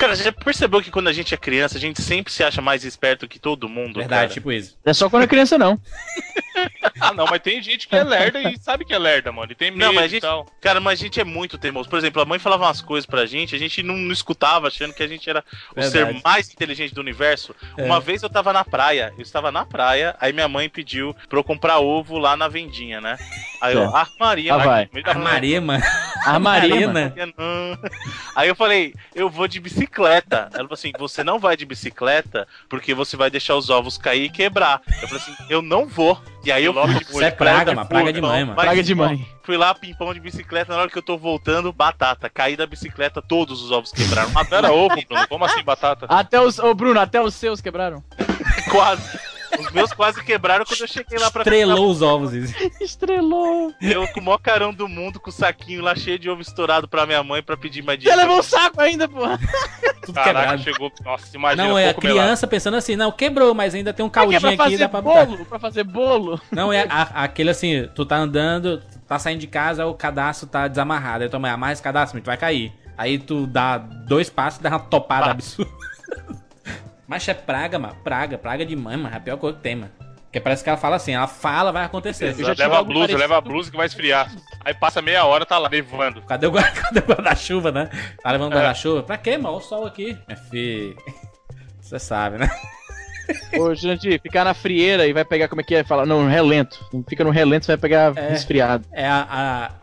Cara, você já percebeu que quando a gente é criança, a gente sempre se acha mais esperto que todo mundo? Verdade, cara? tipo isso. Não é só quando é criança, não. Ah, não, mas tem gente que é lerda e sabe que é lerda, mano. E tem medo Não, mas a e gente, tal. cara, mas a gente é muito teimoso. Por exemplo, a mãe falava umas coisas pra gente, a gente não, não escutava, achando que a gente era o Verdade. ser mais inteligente do universo. É. Uma vez eu tava na praia, eu estava na praia, aí minha mãe pediu pra eu comprar ovo lá na vendinha, né? Aí eu, Certo. ah, Maria, Ah, lá vai. no meio da A Maria, mano. Armaria, mano. Marina. Maria, não. Aí eu falei, eu vou de bicicleta. Ela falou assim: você não vai de bicicleta porque você vai deixar os ovos cair e quebrar. Eu falei assim: eu não vou. E aí eu fui de Isso é praga, mano. Praga de mãe, mano. Praga de mãe. Fui lá, pimpão de bicicleta, na hora que eu tô voltando, batata. Caí da bicicleta, todos os ovos quebraram. Não era ovo, Bruno. Como assim, batata? Até os. Ô, Bruno, até os seus quebraram. quase. Os meus quase quebraram quando eu cheguei lá pra Estrelou os ovos, isso. Estrelou. Eu com o maior carão do mundo, com o saquinho lá cheio de ovo estourado pra minha mãe pra pedir mais Você dinheiro. levou um saco ainda, porra. Tudo Caraca, quebrado. chegou. Nossa, imagina. Não, é a pouco melado. criança pensando assim, não, quebrou, mas ainda tem um caldinho Pra aqui, fazer dá pra botar. bolo? Pra fazer bolo? Não, é a- aquele assim, tu tá andando, tá saindo de casa, o cadastro tá desamarrado. Aí tua mãe, amarra esse cadastro, tu vai cair. Aí tu dá dois passos e dá uma topada Ah. absurda. Mas é praga, mano. Praga, praga de mãe, mano. É a pior coisa que tem, mano. Porque parece que ela fala assim, ela fala, vai acontecer. Eu já tive leva a blusa, parecido. leva a blusa que vai esfriar. Aí passa meia hora, tá lá, nevando. Cadê o guarda- cadê o guarda-chuva, né? Tá levando É. guarda-chuva? Pra quê, mano? Olha o sol aqui. Minha filha. Você sabe, né? Ô, Jurandir, ficar na frieira e vai pegar, como é que é? Fala, não, no relento. Fica no relento, você vai pegar É. resfriado. É a,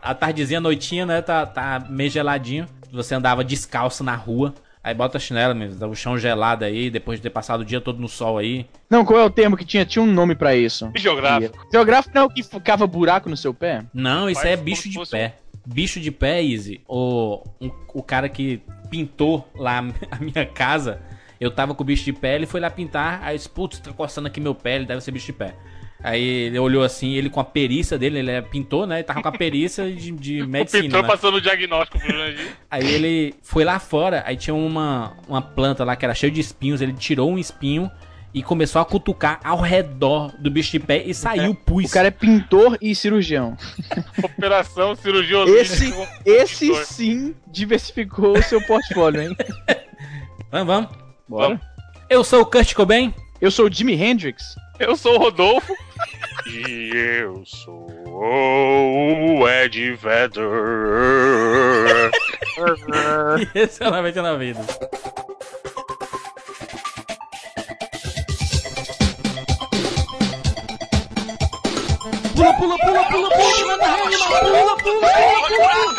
a, a tardezinha, a noitinha, né? Tá, tá meio geladinho. Você andava descalço na rua. Aí bota a chinela mesmo, o chão gelado aí, depois de ter passado o dia todo no sol aí. Não, qual é o termo que tinha? Tinha um nome pra isso. Geográfico. Geográfico não é o que ficava buraco no seu pé? Não, isso Faz é bicho de pé. Bicho de pé, Easy. O, um- o cara que pintou lá a minha casa, eu tava com o bicho de pé, ele foi lá pintar, aí eu disse, putz, tá coçando aqui meu pé, ele deve ser bicho de pé. Aí ele olhou assim, ele com a perícia dele, ele é pintor, né? Ele tava com a perícia de, de O medicina. pintor né? passando o diagnóstico pro Jurandir. Aí ele foi lá fora, aí tinha uma, uma planta lá que era cheia de espinhos, ele tirou um espinho e começou a cutucar ao redor do bicho de pé e saiu pus. O cara é pintor e cirurgião. Operação, cirurgia Esse, esse sim diversificou o seu portfólio, hein? Vamos, vamos. Bora. Eu sou o Kurt Cobain. Eu sou o Jimi Hendrix. Eu sou o Rodolfo. E eu sou o Ed Vedder. E esse é o 99 Vidas. Pula, pula, pula, pula, pula, manda rede, mano. Pula, pula, pula, pula.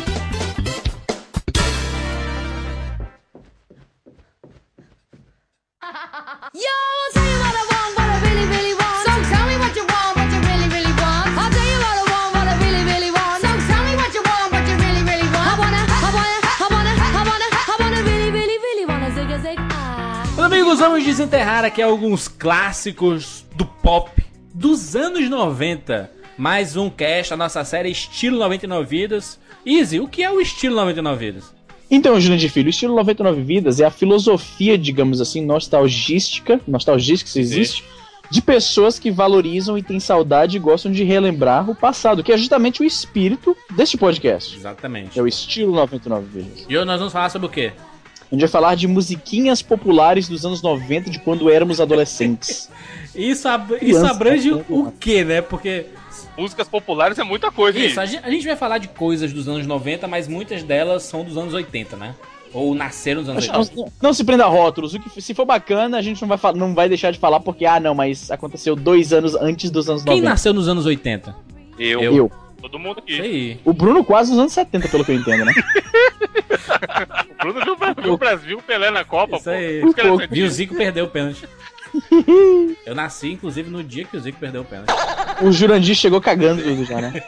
desenterrar aqui alguns clássicos do pop dos anos 90. Mais um cast, a nossa série Estilo 99 Vidas. Easy, o que é o Estilo 99 Vidas? Então, Jurandir Filho, o estilo 99 Vidas é a filosofia, digamos assim, nostalgística, nostalgística se existe, de pessoas que valorizam e têm saudade e gostam de relembrar o passado, que é justamente o espírito deste podcast. Exatamente. É o estilo 99 Vidas. E hoje nós vamos falar sobre o quê? A gente vai falar de musiquinhas populares dos anos 90, de quando éramos adolescentes. Isso, ab- isso abrange o quê, né? Porque Músicas populares é muita coisa, Isso, a hein? gente, a gente vai falar de coisas dos anos 90, mas muitas delas são dos anos 80, né? Ou nasceram nos anos Não, 80. não- não se prenda a rótulos. O que, se for bacana, a gente não vai, não vai deixar de falar porque, ah, não, mas aconteceu dois anos antes dos anos Quem 90. nasceu nos anos 80? Eu. Eu. Todo mundo aqui. Isso aí. O Bruno quase nos anos 70, pelo que eu entendo, né? O viu, Brasil, viu o Pelé na Copa, Isso pô. aí. E o Zico perdeu o pênalti. Eu nasci, inclusive, no dia que o Zico perdeu o pênalti. O Jurandir chegou cagando tudo já, né?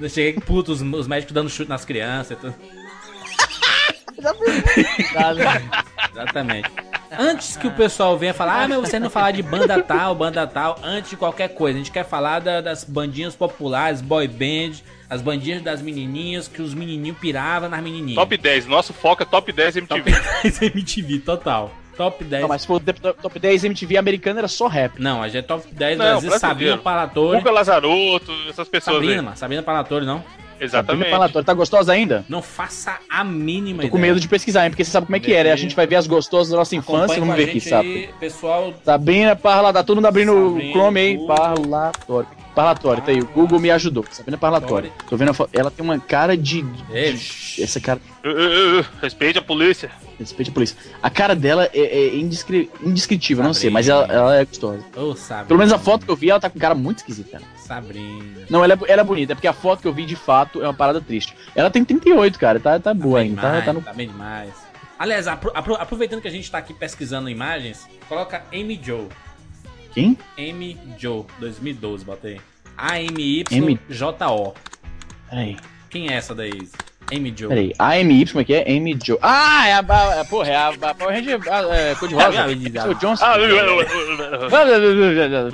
Eu cheguei, puto, os, os médicos dando chute nas crianças e tudo. Exatamente. Antes que o pessoal venha falar, ah, mas você não falar de banda tal, banda tal, antes de qualquer coisa, a gente quer falar da- das bandinhas populares, boy band, as bandinhas das menininhas, que os menininhos piravam nas menininhas. Top 10. Nosso foco é top 10 Top MTV. 10 MTV, total. Top 10. Não, mas se for o top- top 10 MTV americano era só rap. Não, a gente é top 10 Não, Brasil, brasileiro. Sabrina Palatore. Guga Lazarotto, essas pessoas Sabrina, aí. mano, Sabrina Palatore, não? Exatamente. Falatório. Tá gostosa ainda? Não faça a mínima Tô com ideia. medo de pesquisar, hein? Porque você sabe como é que né? A gente vai ver as gostosas da nossa infância. Acompanhe Vamos com a ver aqui, gente sabe? aí, pessoal. Sabrina Parlatório. Todo mundo abrindo o Sabrina, Chrome aí. Google. Parlatório. Parlatório, tá aí. O Google me ajudou. Sabrina Parlatório. Tô vendo a foto. Ela tem uma cara de. Ixi. Essa cara. Uh, uh, uh, respeite a polícia. Respeite a polícia. A cara dela é, é indescri... indescritível, não sei, mas Sabrina. ela, ela é gostosa. Sabrina. Pelo menos a foto que eu vi, ela tá com cara muito esquisita. Sabrina. Não, ela é, ela é bonita, é porque a foto que eu vi de fato é uma parada triste. Ela tem 38, cara, tá, tá boa bem ainda. Tá, demais, tá no... tá bem demais. Aliás, apro- aproveitando que a gente tá aqui pesquisando imagens, coloca Amy Joe. Quem? Amy Joe, 2012, bota aí. M- A-M-Y-J-O. Peraí, Quem é essa daí? Amy Joe. peraí. AMY, como é que é? Amy Joe. Ah, é a. a, a porra, é a, a Power Ranger a, é, cor de rosa. Ah, É o Johnson. Ah,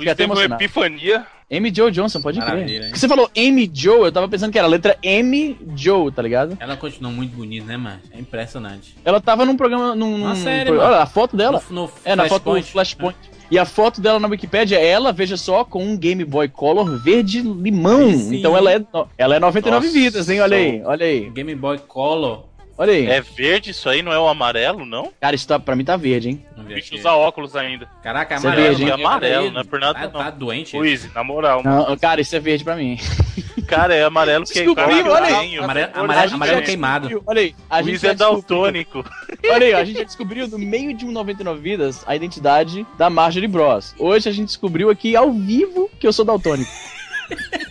até Teve uma epifania. Amy Joe Johnson, pode Maravilha, crer. hein? Você falou Amy Joe, eu tava pensando que era a letra M Joe, tá ligado? Ela continua muito bonita, né, mano? É impressionante. Ela tava num programa. Num, Uma num- série, Olha a foto dela. No, no É, na foto do Flashpoint. Flashpoint. E a foto dela na Wikipedia é ela, veja só, com um Game Boy Color verde limão. Então ela é, ela é 99 Nossa. vidas, hein? Olha aí, olha aí. Game Boy Color. Olha aí. É verde isso aí, não é o amarelo, não? Cara, isso tá, pra mim tá verde, hein? O bicho usa óculos ainda. Caraca, Isso é amarelo. verde, hein? mano. Amarelo, não é por nada, tá, não. Tá doente. Easy, na moral. Não, cara, isso é verde pra mim. Cara, é amarelo porque é olha aí. Amarelo, amarelo, amarelo queimado. descobriu- Olha aí, a gente é descobriu- daltônico. Olha aí, a gente já descobriu no meio de um 99 vidas a identidade da Marjorie Bros. Hoje a gente descobriu aqui ao vivo que eu sou daltônico.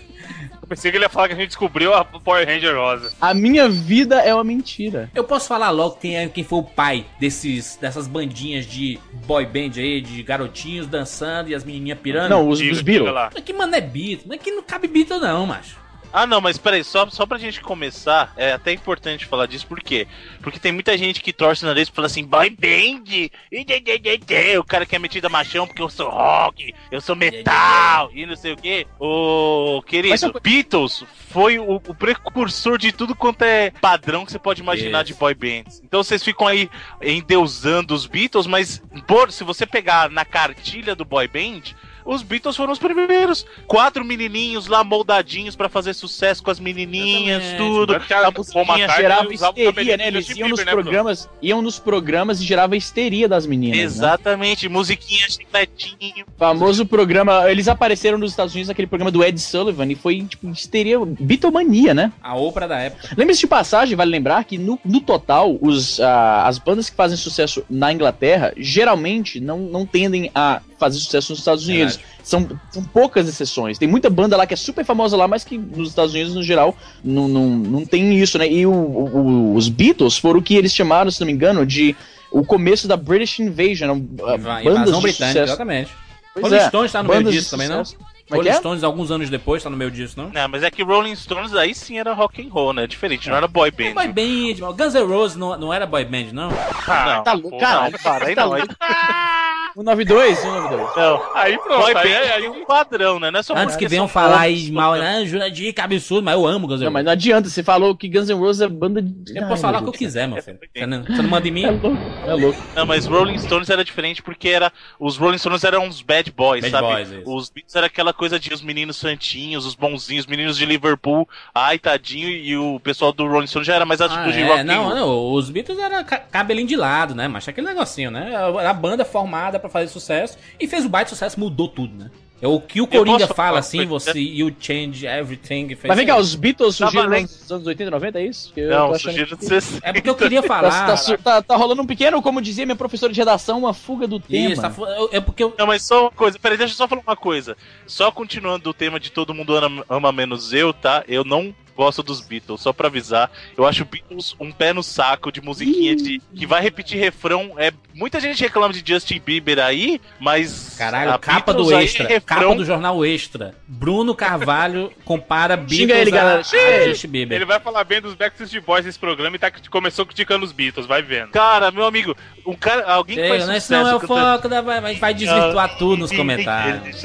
Eu pensei que ele ia falar que a gente descobriu a Power Ranger rosa. A minha vida é uma mentira. Eu posso falar logo quem, é, quem foi o pai desses, dessas bandinhas de boy band aí, de garotinhos dançando e as menininhas pirando? Não, os, Diga, os Beatles. que mano é Beatles? Mas que não cabe Beatles não, macho. Ah, não, mas peraí, só, só pra gente começar, é até importante falar disso, por quê? Porque tem muita gente que torce o nariz e fala assim, boy band, e de- de- de- de", o cara que é metido a machão porque eu sou rock, eu sou metal, e não sei o quê. Ô, querido, Mas Beatles foi o, o precursor de tudo quanto é padrão que você pode imaginar Yes. de boy bands. Então vocês ficam aí endeusando os Beatles, mas por, se você pegar na cartilha do boy band, os Beatles foram os primeiros. Quatro menininhos lá moldadinhos pra fazer sucesso com as menininhas, Exatamente. tudo. A musiquinha gerava histeria, né? Eles iam nos Bieber, né, programas, iam nos programas e gerava histeria das meninas. Né? Exatamente, musiquinha chicletinho. Famoso programa. Eles apareceram nos Estados Unidos naquele programa do Ed Sullivan e foi, tipo, histeria. Beatlemania, né? A Oprah da época. Lembre-se de passagem, vale lembrar que no, no total, os, ah, as bandas que fazem sucesso na Inglaterra geralmente não, não tendem a fazer sucesso nos Estados Unidos. Verdade. São, são poucas exceções. Tem muita banda lá que é super famosa lá, mas que nos Estados Unidos, no geral, não, não, não tem isso, né? E o- o- os Beatles foram o que eles chamaram, se não me engano, de o começo da British Invasion. ah, Inva- bandas Invasão de britânica, sucesso. exatamente. Pois Rolling é, Stones tá no meio disso também, não? é Rolling é? Stones, alguns anos depois, tá no meio disso, não? Não, mas é que Rolling Stones aí sim era rock and roll, né? Diferente, não era boy band. Boy band. Guns N' Roses não, não era boy band, não? Ah, Tá não, louco, caralho. não, para, aí Tá não. Aí, louco. 192, 192. não. Aí pronto, aí, band aí, tem um padrão, né? Não é só Antes que porque venham falar aí mal, né? Jurandir, que absurdo, mas eu amo Guns N' Não, mas Roses. não adianta, você falou que Guns N' Roses é banda de. Eu Ai, posso falar o que eu quiser, meu filho. Você não, você não manda em mim? É louco, é louco. Não, mas Rolling Stones era diferente porque era os Rolling Stones eram uns bad boys, Bad sabe? boys, isso. os Beatles era aquela coisa de os meninos santinhos, os bonzinhos, os meninos de Liverpool, ai tadinho, e o pessoal do Rolling Stones já era mais Ah, atitude é, rock não, não, os Beatles era ca- cabelinho de lado, né? Mas aquele negocinho, né? A banda formada pra fazer sucesso e fez o baita sucesso, mudou tudo, né? É o que o Coringa posso fala assim, você you change everything. fez Mas vem cá, os Beatles Tá surgiram valendo. nos anos 80 e 90, é isso? Eu Não, de que- 60. É porque eu queria Tá, falar. tá tá- tá rolando um pequeno, como dizia minha professora de redação, uma fuga do tema. Isso, tá é porque eu, Não, mas só uma coisa, peraí, deixa eu só falar uma coisa. Só continuando o tema de todo mundo ama, ama menos eu, tá? Eu não gosto dos Beatles, só pra avisar. Eu acho Beatles um pé no saco de musiquinha de, que vai repetir refrão. É, muita gente reclama de Justin Bieber aí, mas. Caralho, a capa Beatles do aí é Extra. refrão- Capa do jornal Extra. Bruno Carvalho compara Beatles Xinga ele, a- galera. Justin Bieber. Ele vai falar bem dos Backstreet Boys nesse programa e tá, começou criticando os Beatles, vai vendo. Cara, meu amigo, um cara, alguém que faz sucesso não é o foco da. Vai, vai desvirtuar tudo nos comentários.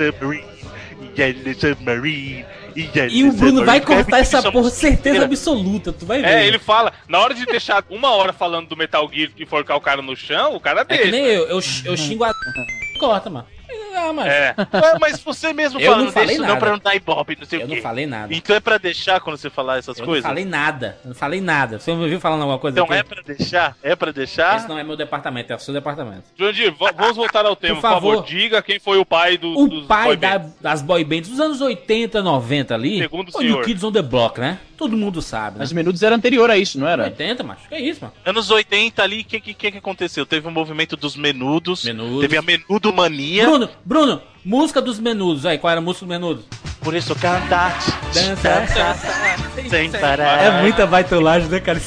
E o Bruno vai cortar essa porra, certeza absoluta. Tu vai ver. É, ele fala, na hora de deixar uma hora falando do Metal Gear e forcar o cara no chão, o cara É que deixa. nem eu, eu, eu xingo a. Corta, mano. Ah, mas É. Ué, mas você mesmo Eu falando não falei isso não nada. pra não dar ibope, não sei eu o quê. não falei nada. Então é pra deixar quando você falar essas Eu coisas? não falei nada. Eu não falei nada. Você me viu falando alguma coisa Então aqui? é pra deixar? É pra deixar? Esse não é meu departamento, é o seu departamento. Jurandir, vamos voltar ao tema, por favor. favor. Diga quem foi o pai do, O dos pai boy da- das boy bands dos anos 80, 90 ali. Segundo o foi o senhor. Kids on the Block, né? Todo mundo sabe, né? Mas os menudos era anterior a isso, não era? 80, macho. Que isso, mano? Anos 80 ali, o que, que, que que aconteceu? Teve o movimento dos menudos, Menudos. teve a menudo mania, Bruno, Bruno, música dos menudos. Aí, qual era a música dos menudos? por isso cantar, Dança. sem parar. É muita baitolagem, né, cara?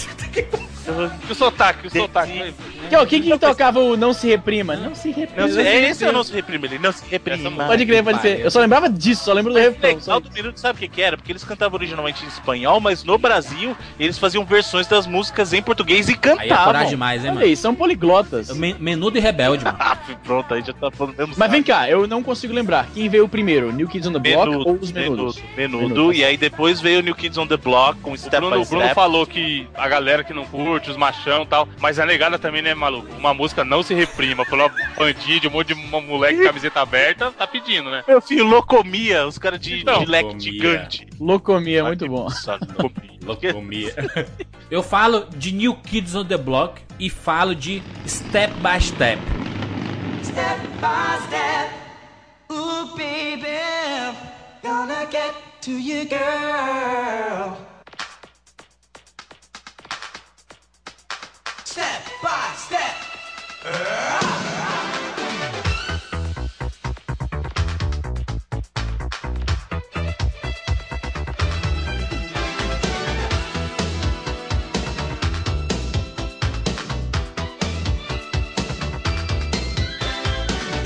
E o sotaque, o sotaque. vai. Que, ó, quem que tocava o Não Se Reprima? Não se reprima. Não se, é, esse é o nosso reprime, ele não se reprima. Pode crer, pode ser. Eu só lembrava disso, só lembro do O refrão. legal do Minuto sabe o que, que era? Porque eles cantavam originalmente em espanhol, mas no Brasil eles faziam versões das músicas em português e Aí é cantavam. coragem demais, hein, Olha mano? aí, são poliglotas. Men- Menudo e rebelde, mano. Ah, pronto, aí já tá falando mesmo. Mas vem cá, eu não consigo lembrar. Quem veio primeiro, New Kids on the Block Menudo, ou os menudos? menudo, menudo, Menudo. e aí depois veio o New Kids on the Block com O Step Bruno, by o Bruno Step. falou que a galera que não curte, os machão e tal, mas a negada também, né, maluco? Uma música não se reprima, falou uma bandinha de um monte de uma moleque camiseta aberta, tá pedindo, né? Meu filho, locomia, os caras de, Não, de leque Locomia. gigante. Locomia, muito bom. Locomia. Eu falo de New Kids on the Block e falo de Step by Step. step by step. Ooh, baby, gonna get to you, girl. Step by step.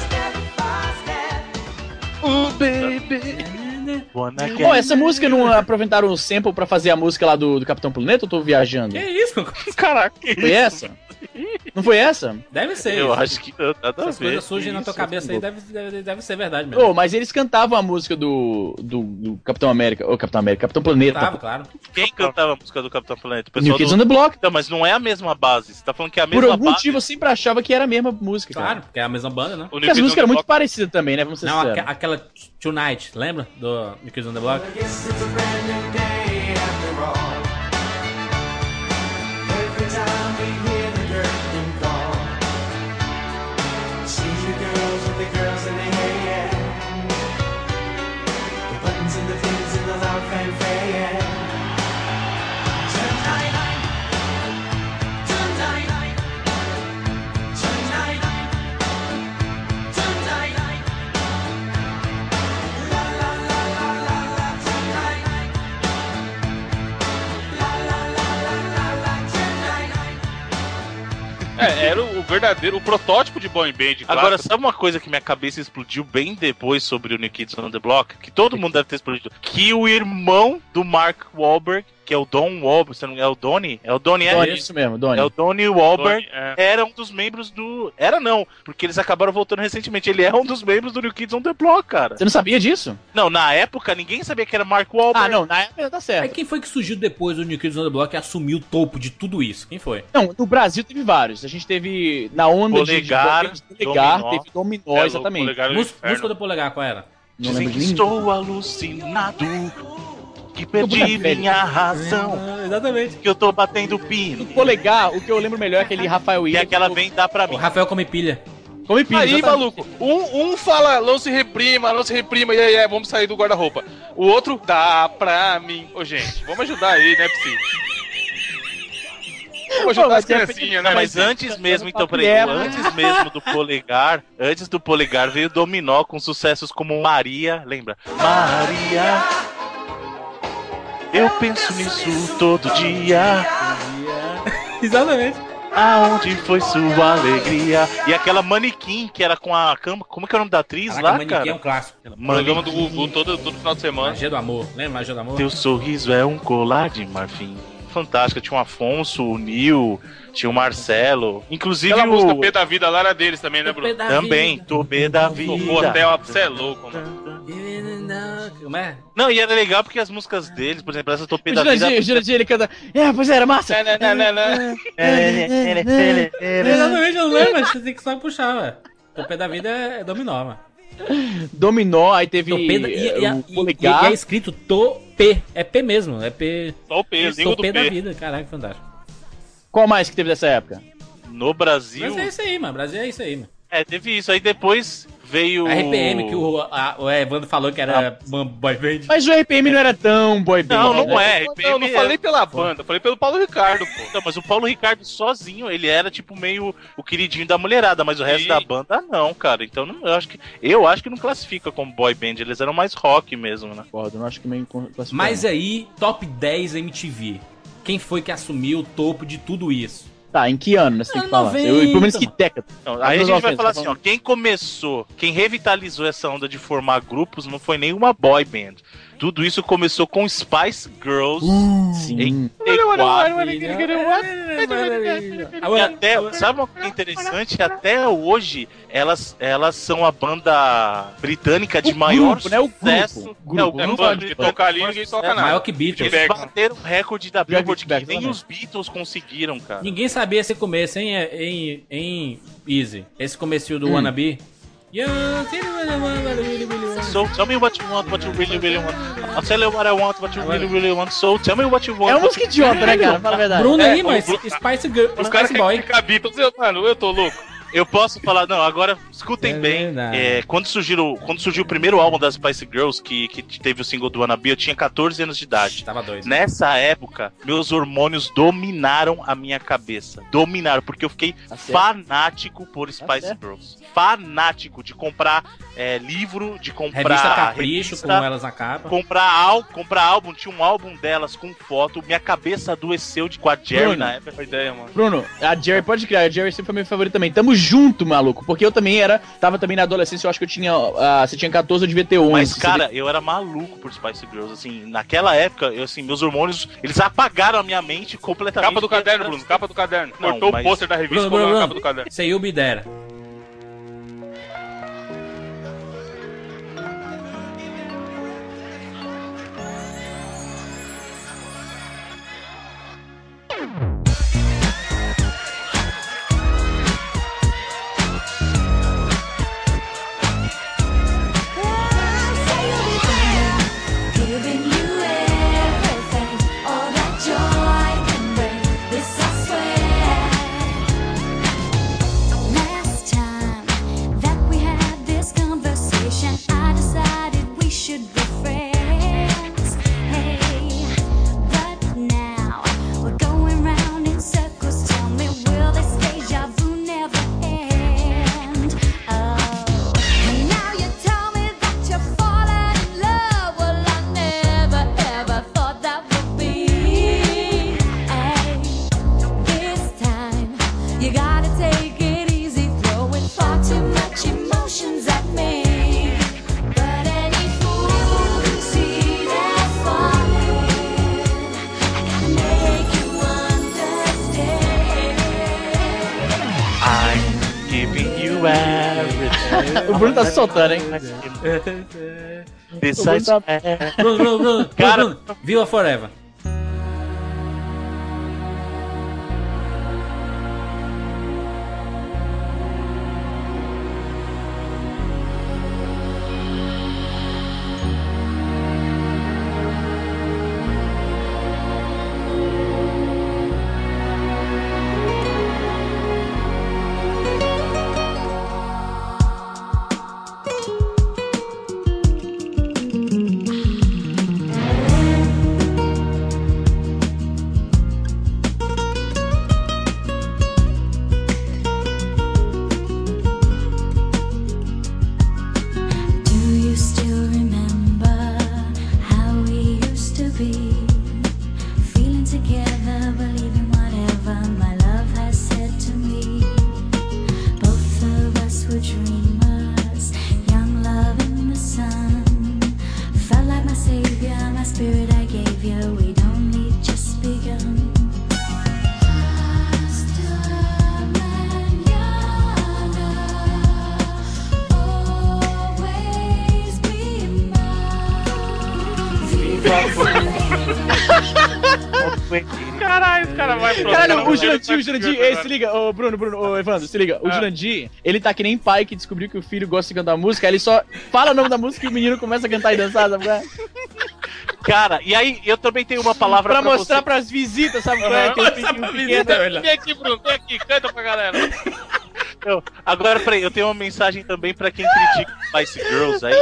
Step by step. Oh, baby. Wanna get Pô, essa música não aproveitaram o sample pra fazer a música lá do, do Capitão Planeta ou tô viajando? Que isso? Caraca, Foi essa? Não foi essa? Deve ser. eu isso. acho que nada a Essas ver. coisas surgem na tua cabeça aí, deve, deve, deve ser verdade mesmo. Ô, mas eles cantavam a música do, do, do Capitão América. Ô, Capitão América, Capitão Planeta. Tava, claro. Quem cantava a música do Capitão Planeta? O New Kids do... on the Block. Não, mas não é a mesma base. Você tá falando que é a Por mesma algum base. motivo eu sempre achava que era a mesma música, Claro, cara. porque é a mesma banda, né? Porque as músicas eram muito Block- parecidas também, né? Vamos ser Não, aque- aquela Tonight, lembra? Do New Kids on the Block? Verdadeiro, o protótipo de boy band. Agora, clássico. sabe uma coisa que minha cabeça explodiu bem depois sobre o New Kids on the Block? Que todo mundo deve ter explodido. Que o irmão do Mark Wahlberg, que é o Don Wahlberg, você não é o Donnie? É o Donnie, é? Donnie, isso mesmo, Donnie. É o Donnie Wahlberg. Tony, é. Era um dos membros do. Era não, porque eles acabaram voltando recentemente. Ele é um dos membros do New Kids on the Block, cara. Você não sabia disso? Não, na época ninguém sabia que era Mark Wahlberg. Ah, não, na época tá Aí certo. quem foi que surgiu depois do New Kids on the Block e assumiu o topo de tudo isso? Quem foi? Não, no Brasil teve vários. A gente teve na onda de- Polegar, de, Polegar, Dominó. teve Dominó, É, exatamente. Polegar do Música, do Polegar, qual era? Não Dizem lembro que estou alucinado. Que perdi minha razão. exatamente. Que eu tô batendo pino. Polegar, o que eu lembro melhor é aquele Rafael E aquela vem dar pra O mim. Rafael come pilha. Come pilha, Aí, exatamente. maluco, um, um fala, não se reprima, não se reprima, e aí, é, vamos sair do guarda-roupa. O outro, dá pra mim. Ô, gente, vamos ajudar aí, né, Psy? Vamos ajudar Pô, as mas criancinhas, né? mas mas antes mesmo, então, peraí, antes mesmo do polegar, antes do polegar veio o Dominó com sucessos como Maria, lembra? Maria, Eu penso nisso todo dia. Exatamente. Aonde foi sua alegria? E aquela manequim que era com a cama. Como que é o nome da atriz Caraca, lá, Manequim é um cara? clássico. Programa do Gugu todo, todo final de semana. Magia do amor. Lembra Magia do amor? Teu sorriso é um colar de marfim. Fantástica. Tinha o Afonso, o Nil, tinha o Marcelo. Inclusive Aquela música o. P da vida lá era deles também, né, Bruno? Também, Tobê da vida. Tocou até, ó, você é louco, mano. Como é? Não, e era legal porque as músicas deles, por exemplo, essa Topê O da vida. O Jurandir, ele canta. É, pois era, massa. Né, né, né, né, né. Exatamente, eu não lembro, mas você tem que só puxar, velho. Topê da vida é dominó, mano. Dominó, aí teve Topê da, e, e, eh, e, o e- e polegar. é escrito Topê. É P mesmo, é P. Só o P, do Topê da P. vida, caraca, fantástico. Qual mais que teve dessa época? No Brasil. Mas é isso aí, mano. Brasil é isso aí, mano. É, teve isso. Aí depois veio. A RPM, que o, a- o Evandro falou que era uma boy band. Mas o RPM não era tão boy band. Não, não é. Não, RPM eu não falei pela banda, eu falei pelo Paulo Ricardo, pô. Não, mas o Paulo Ricardo sozinho, ele era tipo meio o queridinho da mulherada, mas o resto Sim. da banda não, cara. Então não- eu acho que eu acho que não classifica como boy band, eles eram mais rock mesmo, né? Concordo, não acho que meio classificado. Mas aí, top 10 MTV. Quem foi que assumiu o topo de tudo isso? Tá, em que ano, né? Você tem que Ano falar. 90, Eu, pelo menos que década. Anos aí a gente vai 90, falar tá assim, ó, quem começou, quem revitalizou essa onda de formar grupos não foi nenhuma boy band. Tudo isso começou com Spice Girls. Sim. 84. E até, sabe uma coisa interessante? Até hoje, elas, elas são a banda britânica de O maior grupo, né? O grupo. sucesso. Grupo. É, o É grupo banda que toca ali, ninguém toca É, nada. Maior que Beatles. Eles bateram o recorde da Billboard que nem os Beatles conseguiram, cara. Ninguém sabia esse começo, hein, em, em Easy. Esse começo do Hum. Wannabe. So tell me what you want, what you really, really want. I'll tell you what I want, what you really, really want. So tell me what you want. É uma what música idiota, né, cara? Fala a verdade. Bruno aí, o mas Bru- Spice, Girl, Os caras Spice querem Boy. ficar Beatles, eu, mano, eu tô louco. Eu posso falar, não, agora escutem É bem. É, quando, surgiu, quando surgiu o primeiro álbum das Spice Girls, que, que teve o single do Wannabe, eu tinha 14 anos de idade. Tava dois. Nessa época, meus hormônios dominaram a minha cabeça. Dominaram, porque eu fiquei Tá fanático por Spice certo. Girls. Fanático de comprar é, livro, de comprar. Revista Capricho, revista, com elas na capa. Comprar, al comprar álbum, tinha um álbum delas com foto. Minha cabeça adoeceu de, com a Jerry Bruno. na época. Foi ideia, mano. Bruno, a Jerry pode criar, a Jerry sempre foi meu favorito também. Tamo junto, maluco. Porque eu também era, tava também na adolescência, eu acho que eu tinha. ah, você tinha 14, eu devia ter 11. Mas, cara, eu era maluco por Spice Girls, assim, naquela época, eu, assim, meus hormônios, eles apagaram a minha mente completamente. Capa do caderno, Bruno, capa do caderno. Não, Cortou mas- o pôster da revista Bruno, e colocou Bruno, na capa do caderno. Isso aí o Bidera. Giving O Bruno tá se soltando, hein? This O Bruno I tá-. Bruno, Bruno, Bruno, Bruno, Bruno. Viva Forever. O Jurandir, ei, se liga, ô Bruno, Bruno, ô Evandro, se liga, o Ah. Jurandir, ele tá que nem pai que descobriu que o filho gosta de cantar música, aí ele só fala o nome da música e o menino começa a cantar e dançar, sabe? qual é? Cara, e aí eu também tenho uma palavra Pra pra, mostrar você. pras visitas, sabe? qual é? Pequeno- pra pequeno- visita, Vem aqui, Bruno, vem aqui, canta pra galera. Eu- agora, peraí, eu tenho uma mensagem também pra quem critica Spice Girls aí.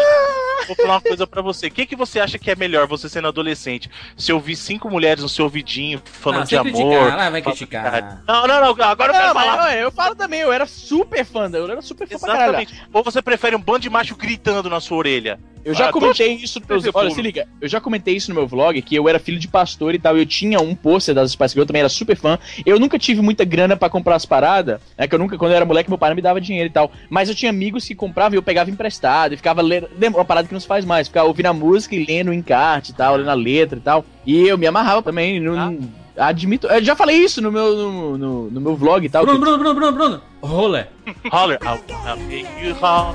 Vou falar uma coisa pra você. O que, que você acha que é melhor, você sendo adolescente? Se ouvir cinco mulheres no seu ouvidinho falando Não, de amor. criticar, ela vai criticar. Não, não, não, agora eu quero Não, mas falar. olha, eu falo também, eu era super fã, da- eu era super fã pra caralho. Exatamente. Ou você prefere um bando de macho gritando na sua orelha? Eu já Ah, comentei isso no meu Olha, se liga, eu já comentei isso no meu vlog, que eu era filho de pastor e tal, eu tinha um pôster das Spice Girls, eu também era super fã. Eu nunca tive muita grana pra comprar as paradas, né, que eu nunca, quando eu era moleque, meu pai não me dava dinheiro e tal. Mas eu tinha amigos que compravam e eu pegava emprestado e ficava lendo, uma parada que não se faz mais, ficava ouvindo a música e lendo o encarte e tal, lendo a letra e tal. E eu me amarrava também, não... Admito, eu já falei isso no meu, no, no, no meu vlog e tal. Bruno, que- Bruno, Bruno, Bruno, Bruno. Roller. Holler, I'll, I'll make you holler,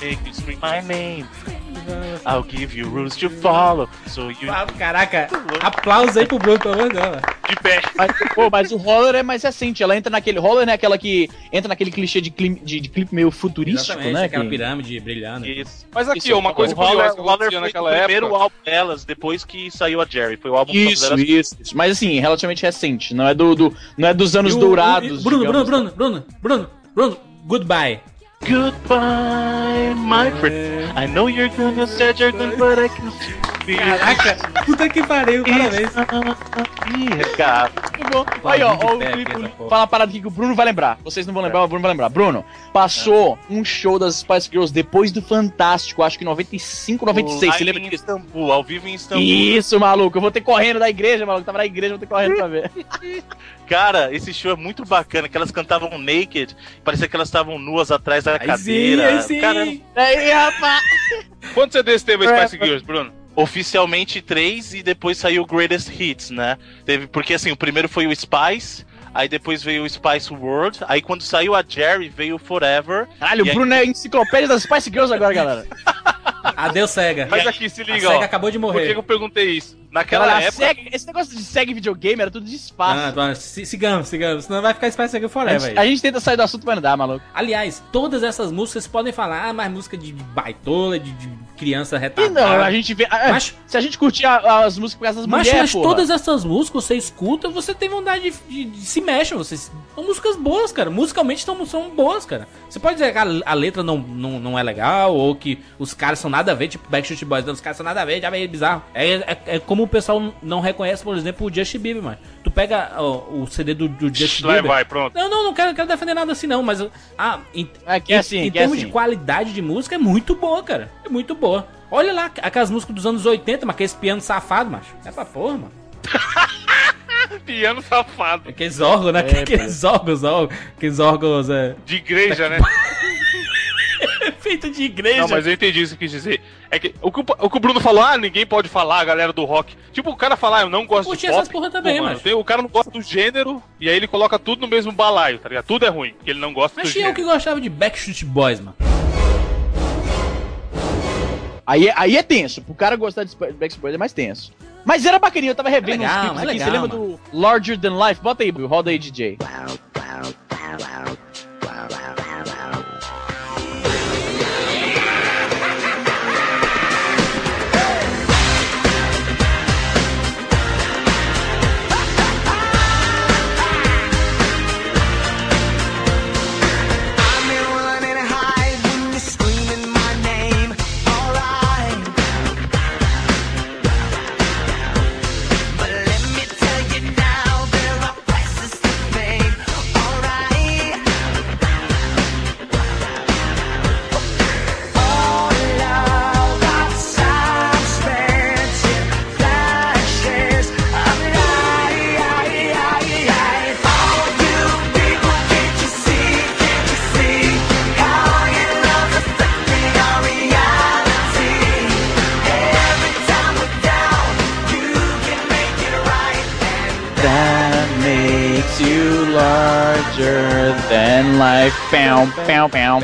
make you scream my name. I'll give you rules to follow, so you Ah, Caraca, aplausos aí pro Bruno, pelo amor de pé. Mas, pô, mas o Holler é mais recente. Ela entra naquele. Holler é aquela que entra naquele clichê de, clim- de, de clipe meio futurístico, Exatamente, né? aquela que- pirâmide brilhando. Isso. Mas aqui, Isso, uma coisa o Holler, curiosa que o foi naquela o primeiro época. álbum delas depois que saiu a Jerry. Foi o álbum que Isso, elas isso, isso. Mas assim, relativamente recente. Não é, do, do- não é dos anos o- dourados. e- Bruno, Bruno, digamos. Bruno, Bruno, Bruno, Bruno, goodbye. Goodbye, my friend. I know you're gonna say you're gonna, but I can feel Caraca, puta que pariu, parabéns. Ih, cara. Muito bom. Aí, ó, ó o. Fala uma parada aqui que o Bruno vai lembrar. Vocês não vão lembrar, mas o Bruno vai lembrar. Bruno, passou um show das Spice Girls depois do Fantástico, acho que 95, 96. Você lembra em disso? Istambul, ao vivo em Istambul. Isso, maluco. Eu vou ter correndo da igreja, maluco. Tava na igreja, eu vou ter correndo pra ver. Cara, esse show é muito bacana, que elas cantavam naked, parecia que elas estavam nuas atrás da Aí cadeira. sim, aí sim. Cara, Aí, rapaz. Quantos CDs teve É, a Spice Girls, Bruno? Oficialmente três e depois saiu o Greatest Hits, né? Teve, porque assim, o primeiro foi o Spice, aí depois veio o Spice World, aí quando saiu a Jerry veio o Forever. Caralho, o aí- Bruno é a enciclopédia das Spice Girls agora, galera. Adeus, cega. Mas aqui, se A liga, cega ó. acabou de Por que que morrer. eu perguntei isso? Naquela Caralho, a época. SEG esse negócio de SEG videogame era tudo de espaço. Ah, si- sigamos, sigamos. Senão vai ficar Spice Girl a, Forever gente, aí. a gente tenta sair do assunto, mas não dá, maluco. Aliás, todas essas músicas podem falar, ah, mas música de baitola, de, de criança E retardada. não, a gente vê. ah, Mas- se a gente curtir a- as músicas por Mas, mulheres, mas porra. todas essas músicas você escuta, você tem vontade de, de- de se mexe. Vocês, são músicas boas, cara. Musicalmente são, são boas, cara. Você pode dizer que a, a letra não, não, não é legal, ou que os caras são nada a ver, tipo Backstreet Boys, não, os caras são nada a ver, já é bizarro. É, é, é como o pessoal não reconhece, por exemplo, o Justin Bieber, mano. Tu pega ó, o CD do, do Justin Bieber. vai, pronto. Não, não, não quero, quero defender nada assim, não, mas. Ah, em, É que é em- assim, em que é termos assim. de qualidade de música, é muito boa, cara. É muito boa. Olha lá, aquelas músicas dos anos 80, mas aqueles piano safado, macho. É pra porra, mano. Piano safado. Aqueles órgãos, né? É, aqueles órgãos, ó, aqueles órgãos é, De igreja, né? Feito de igreja. Não, mas eu entendi isso que quis dizer. É que o que o, que o Bruno falou, ah, ninguém pode falar, a galera do rock. Tipo, o cara falar, ah, eu não gosto Curti de pop. essas porra também, Pô, mano, mas- tem- o cara não gosta do gênero, e aí ele coloca tudo no mesmo balaio, tá ligado? Tudo é ruim, porque ele não gosta Mas do tinha eu gênero. que gostava de Backstreet Boys, mano. Aí, é- aí é tenso. Pro cara gostar de Backstreet Boys é mais tenso. Mas era bacaninho, eu tava revendo É legal, uns clipes é aqui. legal, Você lembra do Larger Than Life? Bota aí, roda aí, DJ. I'm larger than life. Pow, pow, pow.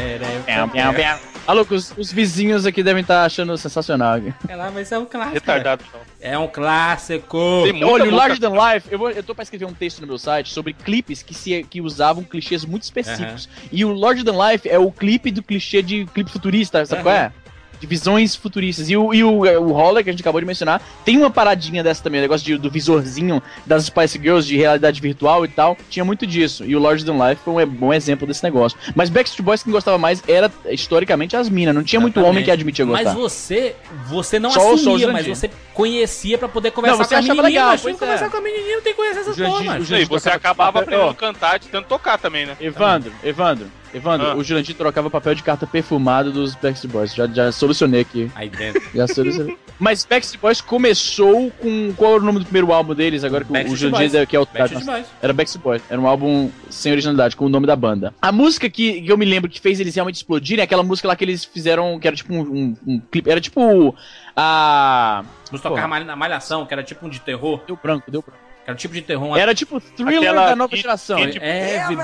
Pow, pow, pow. Alô, os, os vizinhos aqui devem estar achando sensacional. É lá, mas é um clássico. Retardado, não. É um clássico. Olha, o Larger Than Life, eu, vou, eu tô pra escrever um texto no meu site sobre clipes que, se, que usavam clichês muito específicos. E o Larger Than Life é o clipe do clichê de clipe futurista, sabe qual é? De visões futuristas. E o, e o, o Holler, que a gente acabou de mencionar, tem uma paradinha dessa também, o negócio de- do visorzinho das Spice Girls de realidade virtual e tal. Tinha muito disso. E o Larger Than Life foi um bom exemplo desse negócio. Mas Backstreet Boys, quem gostava mais era, historicamente, as minas. Não tinha muito Exatamente. homem que admitia gostar. Mas você, você não Só- só assumia, mas Jurandir. você conhecia pra poder conversar Não, você com a achava menininha. legal, mas pois conversar é. com a menininha não tem que conhecer essas Isso aí, você acabava aprendendo a cantar de tanto tocar também, né? Evandro, Evandro, Evandro, Ah. o Jurandir trocava papel de carta perfumado dos Backstreet Boys. Já, já solucionei aqui. Aí dentro. Já solucionei. Mas Backstreet Boys começou com. Qual era o nome do primeiro álbum deles? Agora que o- o Backstreet Jurandir Boys. que é o Backstreet Boys. Era Backstreet Boys. Era um álbum sem originalidade, com o nome da banda. A música que, que eu me lembro que fez eles realmente explodirem é aquela música lá que eles fizeram, que era tipo um, um- um clipe. Era tipo. A. Nos tocava malha- na malhação, que era tipo um de terror. Deu branco, deu branco. Era um tipo de terror. Era tipo thriller Aquela da nova que- geração. que- Everybody.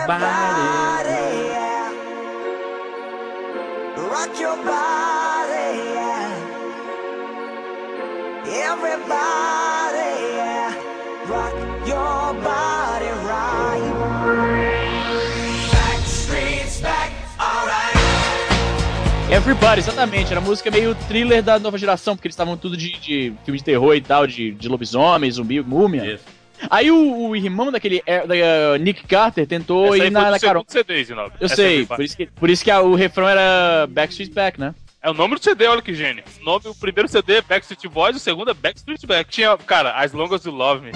Rock your body, yeah. Everybody, yeah. Rock your body right. Backstreet's back, alright. Everybody, exatamente. Era música meio thriller da nova geração, porque eles estavam tudo de, de filme de terror e tal, de, de lobisomem, zumbi, múmia. Isso. Aí o, o irmão daquele é, da, uh, Nick Carter tentou Essa ir na, na do carona. CD, Zinob. Eu Essa sei, aí foi por isso que, por isso que a- o refrão era Backstreet Back, né? É o nome do CD, olha que gênio. O, nome, o primeiro CD é Backstreet Boys, o segundo é Backstreet Back. Tinha, cara, As Long As You Love Me.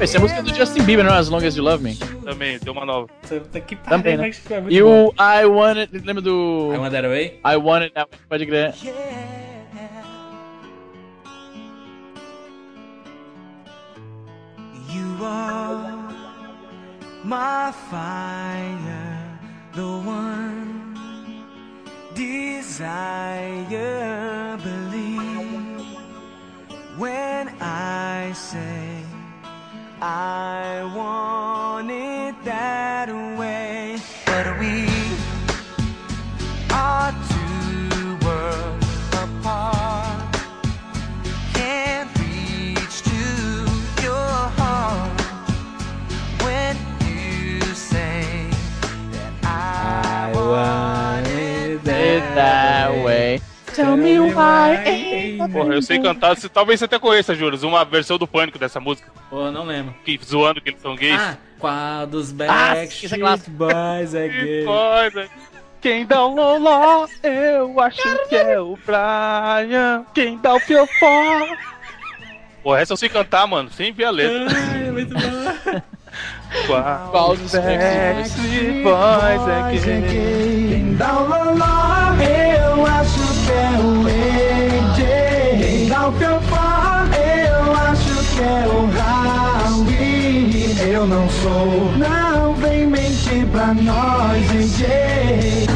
Essa é a música do Justin Bieber, não é? As Long As You Love Me. Também, deu uma nova. Puta que Também, né? foi muito E bom. o I Want It, lembra do I Want That Away? I Want It That Way? Pode crer. You are my fire, the one desire. Believe when I say I want it that way. Why. Porra, eu sei cantar. se- Talvez você até conheça, Juros, uma versão do Pânico dessa música. Pô, não lembro. Que, zoando que eles são gays. Ah, qual dos Ah, sim, essa é. Boys é gay? Coisa. Quem dá um loló, eu acho que é o Brian. Quem dá o fiofó. Porra, essa eu sei cantar, mano, sem ver a letra. Ai, é muito bom. Qual Qual dos Backstreet Boys é gay? Quem dá o loló, eu acho que é o AJ. Quem dá o fiofó, eu acho que é o Howie. Eu não sou, não vem mentir pra nós, DJ.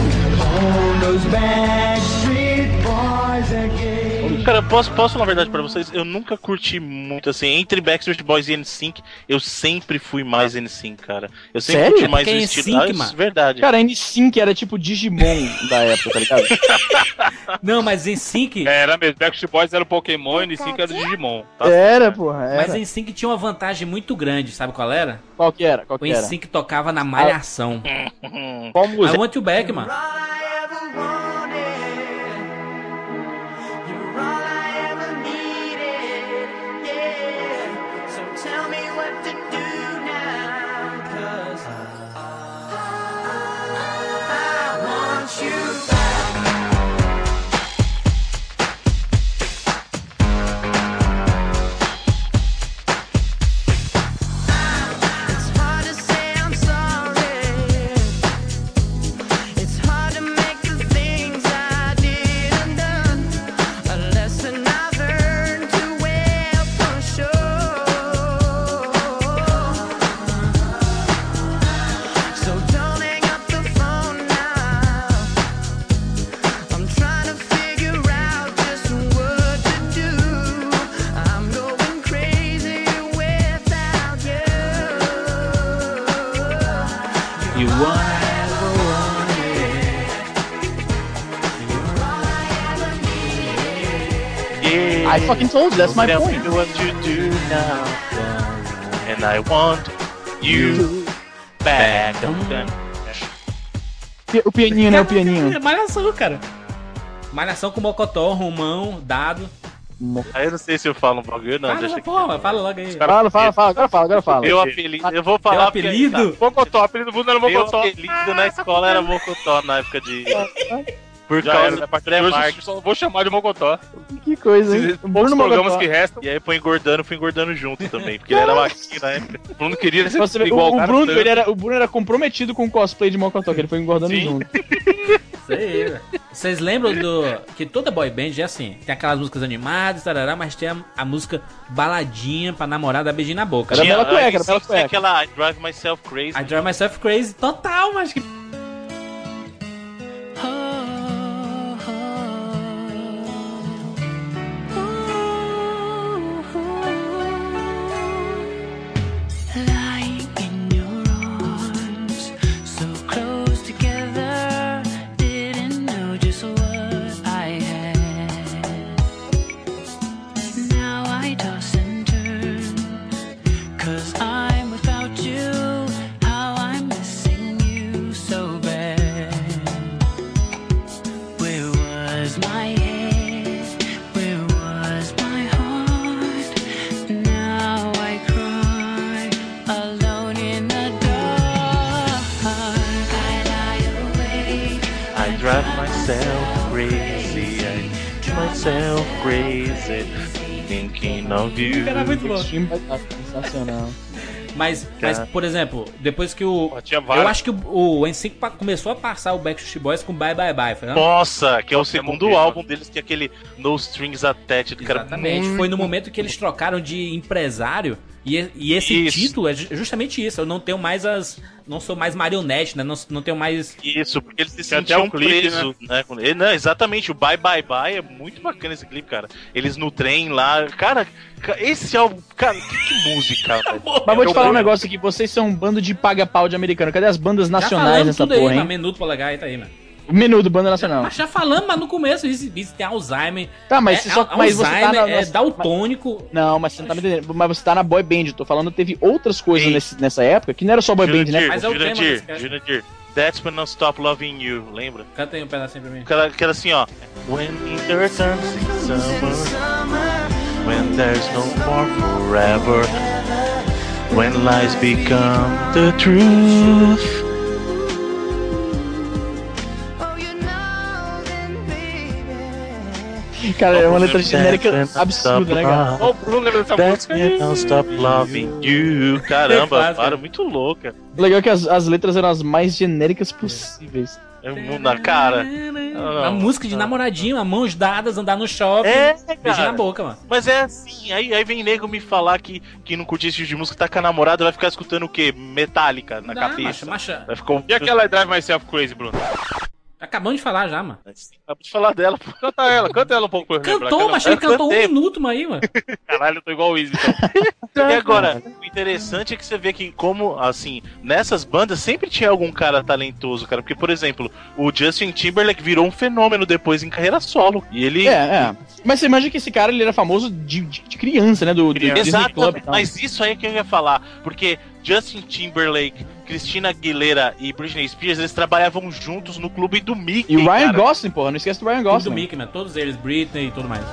Um dos Backstreet Boys é gay. Cara, posso, posso falar a verdade pra vocês? Eu nunca curti muito, assim, entre Backstreet Boys e NSYNC, eu sempre fui mais NSYNC, cara. Eu sempre Sério? curti mais Porque o NSYNC, estilo. Ah, mano. é verdade. Cara, a N5 era tipo Digimon da época, tá ligado? Não, mas em Sync. É, era mesmo. Backstreet Boys era o Pokémon e NSYNC era o Digimon. Tá Era, porra, era. Mas em Sync tinha uma vantagem muito grande, sabe qual era? Qual que era? Qual O que era? NSYNC tocava na malhação. Qual I música? want you back, mano. You wanna. I fucking told you, that's my Tell point. me what you do now. And I want you back. O pianinho, né? O pianinho. É Malhação, cara. Malhação com Mocotó, Romão, Dado. Aí eu não sei se eu falo um bagulho, não. Fala, deixa porra, fala logo aí. Fala, fala, fala, agora fala, agora fala. Meu apelido, eu vou falar porque- apelido? Mocotó, apelido do mundo era Meu Mocotó. apelido na escola era Mocotó na época de. Por Já causa era, do? A partir de hoje pré-marketing. eu só vou chamar de Mocotó. Que coisa, hein? Bruno programas Mocotó. que restam, E aí foi engordando, fui engordando junto também, porque ele era baixinho na época. o Bruno queria ser igual o, o Bruno, tanto. ele era, o Bruno era comprometido com o cosplay de Mocotó, que ele foi engordando Sim. junto. Isso aí, velho. Vocês lembram do. Que toda boy band é assim: tem aquelas músicas animadas, tarará, mas tem a, a música baladinha pra namorada beijinho na boca. Era bela cueca, era bela cueca. aquela I Drive Myself Crazy. I Drive Myself Crazy, total, mas que. Lying Of you. Era muito louco. Sensacional. Mas, mas, por exemplo, depois que o. Eu acho que o, o NSYNC começou a passar o Backstreet Boys com Bye Bye Bye, foi não? Nossa, que é o é segundo muito álbum deles, que é aquele No Strings Attached, cara. Exatamente. muito- Foi no momento que eles trocaram de empresário. E, e esse Isso. título é ju- justamente isso. Eu não tenho mais as. Não sou mais marionete, né? Não, não tenho mais. Isso, porque eles se sentiam um clipe, presos, né? ele. Não, exatamente, o Bye Bye Bye é muito bacana esse clipe, cara. Eles no trem lá, cara, ca- esse álbum, cara, que, que música. Mas vou te falar um negócio aqui, vocês são um bando de paga-pau de americano. Cadê as bandas nacionais nessa tudo aí, porra, mano. hein? Menudo polegar aí, tá aí, mano. Menudo, banda nacional. Mas já falamos, mas no começo isso, isso tem Alzheimer. Tá, mas, é, você só, mas você tá Alzheimer, na, é daltônico. Não, mas você não tá me entendendo. Mas você tá na boy band. eu Tô falando que teve outras coisas nesse- nessa época que não era só boy band, né? Mas é o tema Jurandir, cara. Jurandir. That's when I stop loving you, lembra? Canta aí um pedacinho pra mim. Que era, que era assim, ó. When winter turns in summer, when there's no more forever, when lies become the truth. Cara, é uma letra genérica absurda, né, cara? Ó, o Bruno That's música I stop loving you. Caramba, para, muito louca. O legal é que as, as letras eram as mais genéricas possíveis. É na cara. Uma música de namoradinho, a mãos dadas, andar no shopping. É, Beijo na cara. boca, mano. Mas é assim, aí, aí vem nego me falar que, que não curte esse tipo de música, tá com a namorada, vai ficar escutando o quê? Metálica na Dá, cabeça. macha, macha. Vai ficar. E aquela Drive Myself Crazy, Bruno? Acabamos de falar já, mano. Acabou de falar dela, pô. Canta ela, canta ela um pouco. Cantou, mas ele cantou um minuto, mano, aí, mano. Caralho, eu tô igual o Easy, então. E agora, o interessante é que você vê que, como, assim, nessas bandas sempre tinha algum cara talentoso, cara. Porque, por exemplo, o Justin Timberlake virou um fenômeno depois em carreira solo. E ele. É, é. Mas você imagina que esse cara ele era famoso de, de- de criança, né? Do, do Disney Club. Mas isso aí que eu ia falar, porque Justin Timberlake, Christina Aguilera e Britney Spears, eles trabalhavam juntos no clube do Mickey, E o Ryan cara. Gosling, porra, não esquece do Ryan Tudo do Gosling. Mickey, mano. Todos eles, Britney e tudo mais.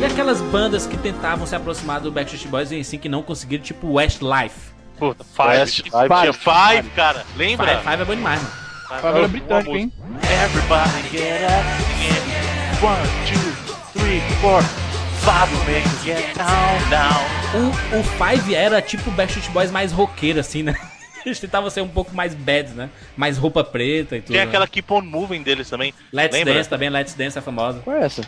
E aquelas bandas que tentavam se aproximar do Backstreet Boys e assim que não conseguiram, tipo Westlife. Puta, West Five. Five, Five. tinha Five, cara. Lembra? Five, Five é bom demais, mano. Five era britânico, hein? Everybody get up again. One, two, three, four. Five will make you get down, down. O, o Five era tipo Backstreet Boys mais roqueiro, assim, né? Eles tentavam ser um pouco mais bad, né? Mais roupa preta e tudo. Tem né? aquela Keep On Moving deles também. Let's Lembra? Dance também, Let's Dance é famosa. Qual é essa?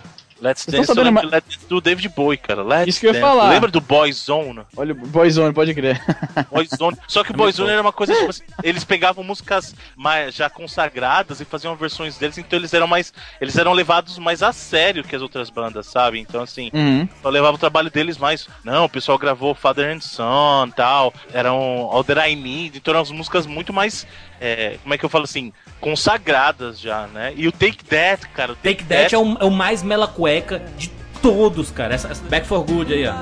Let's Dance, sabendo de Let's Dance do David Bowie, cara. Let's Isso que eu ia Dance. falar. Lembra do Boyzone? Olha, o Boyzone, pode crer. Boyzone. Só que o É Boyzone era uma coisa tipo assim, eles pegavam músicas mais, já consagradas e faziam versões deles, então eles eram mais. Eles eram levados mais a sério que as outras bandas, sabe? Então assim, Uhum. eu levava o trabalho deles mais. Não, o pessoal gravou Father and Son tal. Eram All That I Need. Então eram as músicas muito mais. é, como é que eu falo assim? Consagradas já, né? E o Take That, cara. O Take That é o, é o mais mela cueca de todos, cara. Essa, essa Back for Good aí, ó.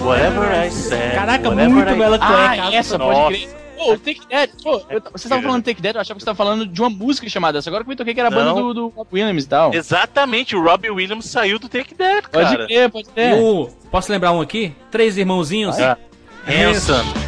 Whatever I said. Caraca, whatever muito I- mela cueca. Ah, essa, Nossa. pode crer. Pô, o Take That. Pô, eu- vocês estavam falando Take That, eu achava que você estava falando de uma música chamada essa. Agora que eu me toquei que era a banda do, do Rob Williams e tal. Exatamente, o Robbie Williams saiu do Take That, Pode cara. crer, pode E crer. o, posso lembrar um aqui? Três irmãozinhos. Ah. Hanson.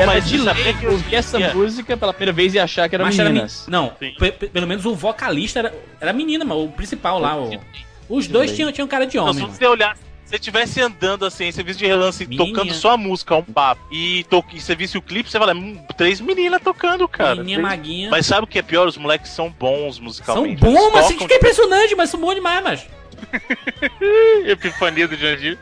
Pô, Era mas de lei que eu ouvir essa música pela primeira vez e achar que era Mas era meninas. men- Não, pelo menos o vocalista era, era menina, mano. O principal lá. O... Os dois tinham, tinham cara de Não, homem. se mano. você olhar, se você estivesse andando assim, você visse de relance Menina. tocando só a música, um papo, e, to e você visse o clipe, você fala, hum, três meninas tocando, cara. Menininha Três- maguinha. Mas sabe o que é pior? Os moleques são bons São musicalmente. bons, Eles mas tocam- fica impressionante, mas são bons demais, mas. Epifania do Jandir.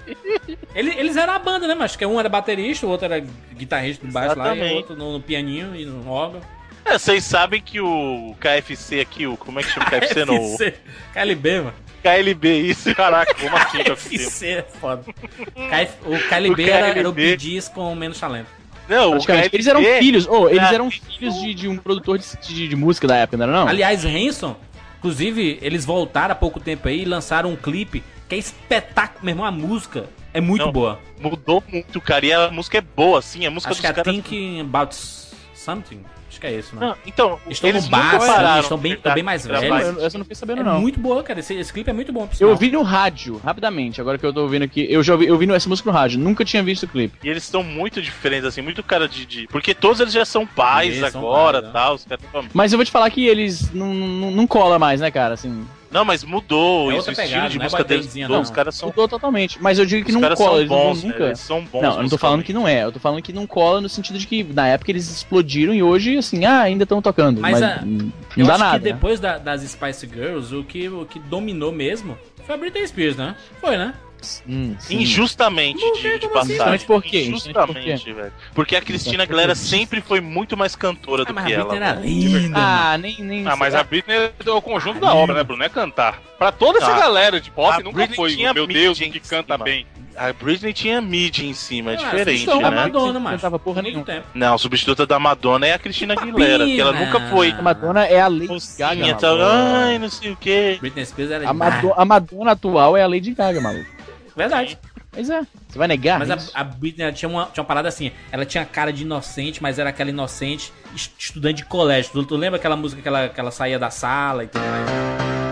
Eles, eles eram a banda, né, mas que um era baterista, o outro era guitarrista do baixo lá, e o Exatamente. outro no, no pianinho e no órgão. É, vocês sabem que o KFC aqui, o como é que chama o KFC? não. KLB, mano. KLB, isso. Caraca, como assim, KFC? KFC é foda. KF o KLB, O Era, era o KLB. Gees com menos talento. Não, o. KLB... Eles eram filhos, oh, eles Ah, eram filhos de, de um produtor de, de, de música da época, não era não? Aliás, Hanson, inclusive, eles voltaram há pouco tempo aí e lançaram um clipe que é espetáculo. Meu irmão, a música é muito Não. boa. Mudou muito, cara. E a música é boa, assim. A música Acho que é dos caras... Thinking About Something. Acho que é isso, né? Não, então, Estão eles no bar, pararam. estão bem- bem mais velhos. eu, essa eu não fiquei sabendo É não. muito boa, cara. Esse, esse clipe é muito bom. Eu ouvi no rádio, rapidamente, agora que eu tô ouvindo aqui. Eu já ouvi, eu ouvi essa música no rádio, nunca tinha visto o clipe. E eles estão muito diferentes, assim, muito cara de. de- Porque todos eles já são pais Eles são agora, pais, né? tal. Os caras tão- Mas eu vou te falar que eles não, não, não cola mais, né, cara? Assim, Não, mas mudou É isso, o estilo pegada, de é música boy deles. não. Os caras são. mudou totalmente. Mas eu digo que Os não cola, são eles não bons, vão né? nunca. Eles são bons. Não, eu não tô falando que não é. Eu tô falando que não cola no sentido de que na época eles explodiram e hoje, assim, ah, ainda estão tocando. Mas Mas, a- Eu não dá acho nada. que né? depois da- das Spice Girls, o que, o que dominou mesmo foi a Britney Spears, né? Foi, né? Hum. Injustamente de, de assim? passagem. Injustamente por quê? Injustamente por Injustamente, velho. Porque a Cristina Aguilera quê? sempre foi muito mais cantora Ah, do mas que a ela. Britney era linda. Ah, nem. nem Ah, mas a Britney é o conjunto da obra, né, Bruno? É cantar. Pra toda essa Ah, galera de pop, nunca Britney foi, tinha meu Deus, mídia que canta cima. bem. A Britney tinha mid em cima, é Ah, diferente, substituiu a né? Madonna, Não macho. cantava porra Muito nenhuma. tempo. Não, a substituta da Madonna é a Cristina. Aguilera, que ela nunca foi. A Madonna é a Lady Gaga. Tal, ai, não sei o quê. Britney Spears era A. Mado- a Madonna atual é a Lady Gaga, maluco. Verdade. Mas é. Você vai negar? Mas a, isso? a Britney ela tinha, uma, tinha uma parada assim, ela tinha cara de inocente, mas era aquela inocente est- estudante de colégio. Tu, tu lembra aquela música que ela, que ela saía da sala e tudo mais?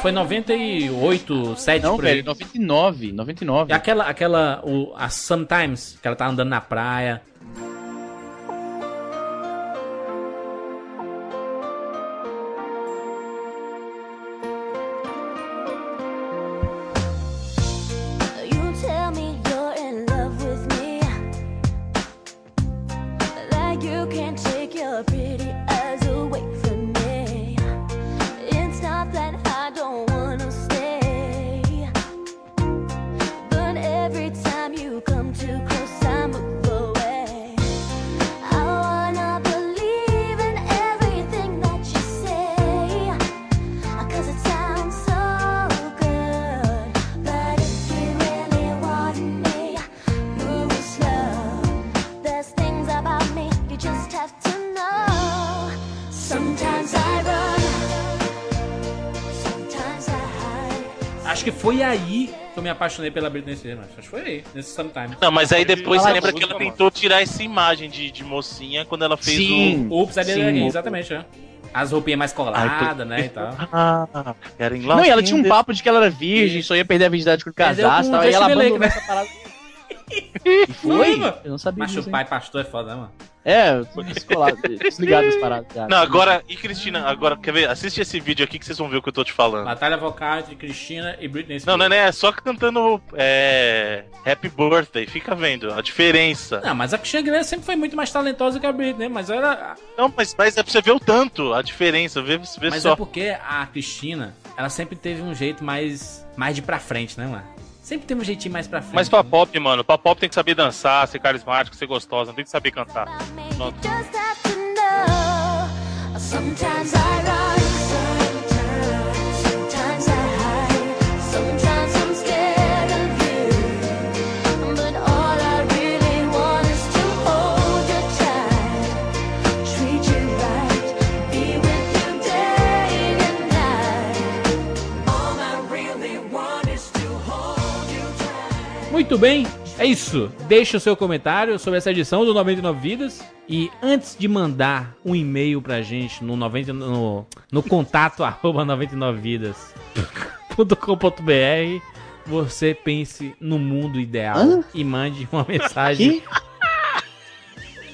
Foi 98, 7 Não, por aí. velho, 99, 99. E aquela, aquela, o, a Sometimes, que ela tá andando na praia. Apaixonei pela Britney Spears, mas acho que foi aí, nesse Sometimes. Não, mas aí depois você lembra disso, que ela tentou tirar essa imagem de, de mocinha quando ela fez Sim. o. Ups, Sim, ali, exatamente, é. As roupinhas mais coladas, né, e tal. Ah, era em Não, e ela tinha um papo de que ela era virgem, só ia perder a virgindade quando casasse com e tal. E ela abandonou né? essa parada. E foi? Eu não sabia Mas o pai pastor é foda, né, mano? É, descolado, desligado das paradas. Não, agora, e Cristina, agora, quer ver? Assiste esse vídeo aqui que vocês vão ver o que eu tô te falando. Batalha vocal entre Cristina e Britney Spears. Não, não é, né? É só cantando é, Happy Birthday, fica vendo a diferença. Não, mas a Cristina Aguilera sempre foi muito mais talentosa que a Britney, mas era... Não, mas, mas é pra você ver o tanto, a diferença, vê, vê Mas só. é porque a Cristina, ela sempre teve um jeito mais, mais de pra frente, né, mano? Sempre teve um jeitinho mais pra frente. Mas pra pop, mano, pra pop tem que saber dançar, ser carismático, ser gostosa, não tem que saber cantar. about me, you just have to know. Sometimes I run, Muito bem, é isso. Deixa o seu comentário sobre essa edição do 99 Vidas. E antes de mandar um e-mail pra gente no, 90, no, no contato arroba 99vidas.com.br, você pense no mundo ideal Hã? e mande uma mensagem. Que?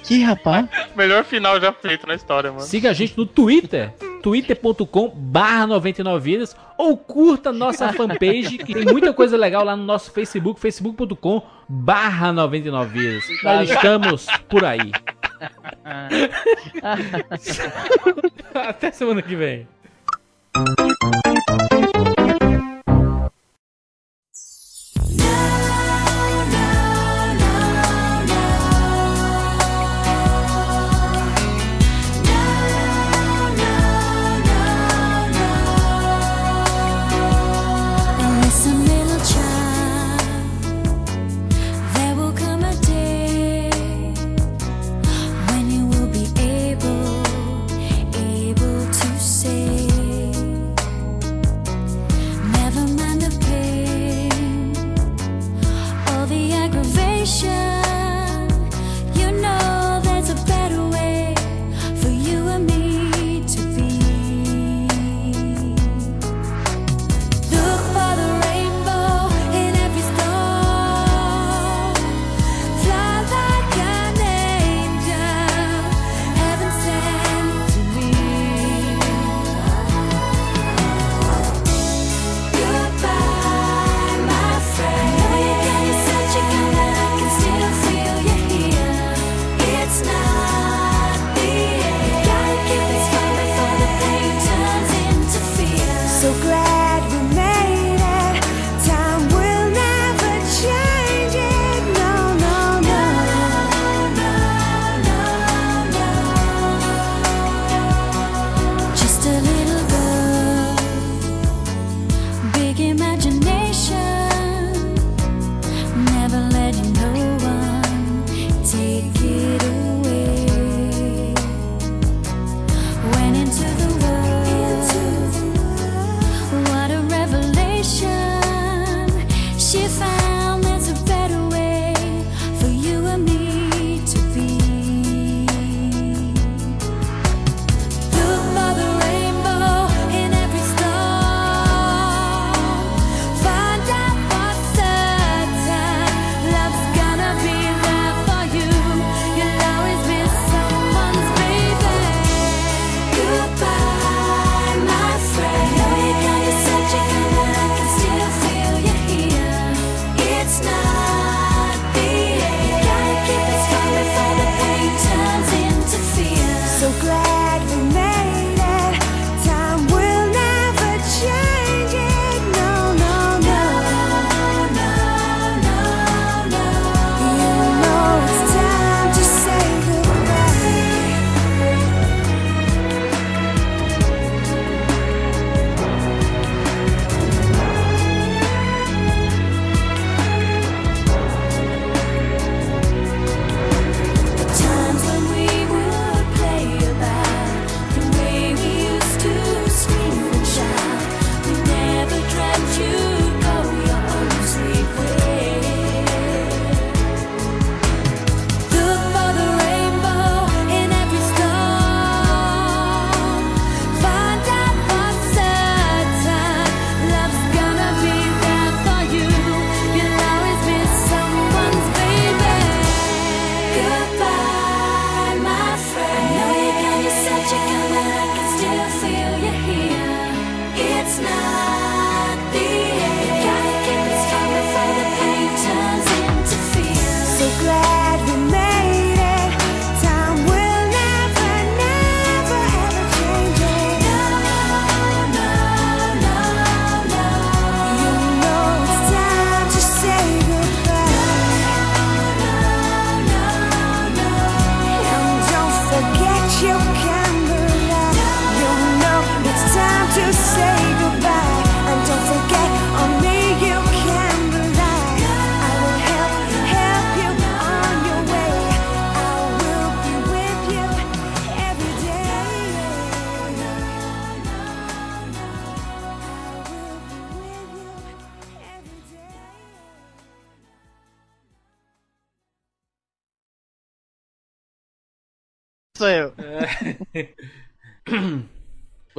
Que rapaz? Melhor final já feito na história, mano. Siga a gente no Twitter, twitter.com barra 99vidas ou curta nossa fanpage, que tem muita coisa legal lá no nosso Facebook, facebook.com barra 99vidas. Nós estamos por aí. Até semana que vem.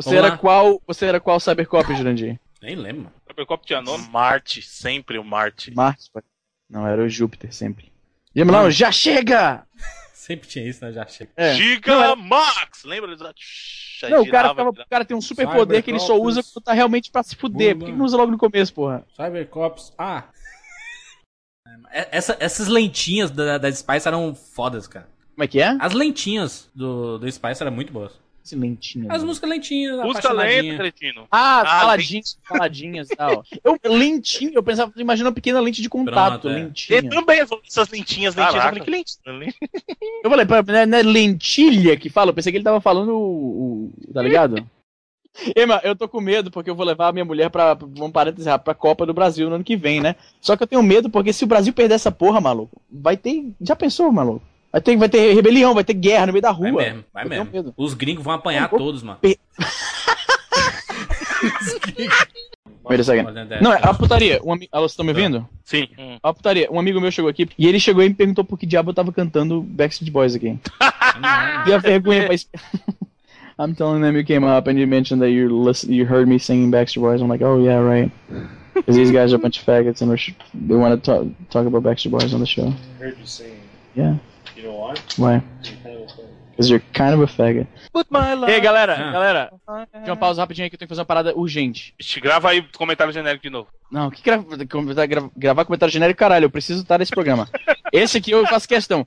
Você Vamos era lá. qual, você era qual Cybercop, Jurandir? Nem lembro. Cybercop tinha nome? Marte, sempre o Marte. Marte? pai. Não, era o Júpiter sempre. Vamos lá, já chega! Sempre tinha isso, né? Já chega. É. Giga Não, era- Max! Lembra? Não, o cara, girava. o cara tem um super poder que ele só usa quando tá realmente pra se fuder. Por que que não usa logo no começo, porra? Cybercops. Ah! É, Essa- essas lentinhas da, da Spice eram fodas, cara. Como é que é? As lentinhas do, do Spice eram muito boas. Esse lentinho. As músicas lentinhas, Música lenta, cretino. Ah, Ah, faladinhas, faladinhas e tal. Eu, lentinho, eu pensava, imagina uma pequena lente de contato, Pronto, é. lentinha. Eu também, essas lentinhas, lentinhas. Eu Caraca. falei, que lentinha? Eu falei, não é- não é lentilha que fala? Eu pensei que ele tava falando o. o- tá ligado? Ema, eu tô com medo porque eu vou levar a minha mulher pra, vamos parênteses rápido, pra Copa do Brasil no ano que vem, né? Só que eu tenho medo porque se o Brasil perder essa porra, maluco, vai ter. Já pensou, maluco? Vai ter, vai ter rebelião, vai ter guerra no meio da rua. Vai mesmo, vai mesmo. medo. Os gringos vão apanhar vou- todos, mano. Pe- Wait a second. Não, é a putaria. Um ami... Alô, vocês estão me ouvindo? Sim. A putaria. Um amigo meu chegou aqui e ele chegou e me perguntou por que diabo eu tava cantando Backstreet Boys aqui. E a vergonha pra I'm telling them you came up and you mentioned that you listen, you heard me singing Backstreet Boys. I'm like, oh yeah, right. Because these guys are a bunch of faggots and we're sh- they want to talk talk about Backstreet Boys on the show. heard you sing. Yeah. You know why? Why? Because you're kind of a faggot. Put my E aí, galera, Ah. galera, tem uma pausa rapidinho aí que eu tenho que fazer uma parada urgente. Ixi, Grava aí comentário genérico de novo. Não, que gra gra- gravar comentário genérico, caralho, eu preciso estar nesse programa. Esse aqui eu faço questão.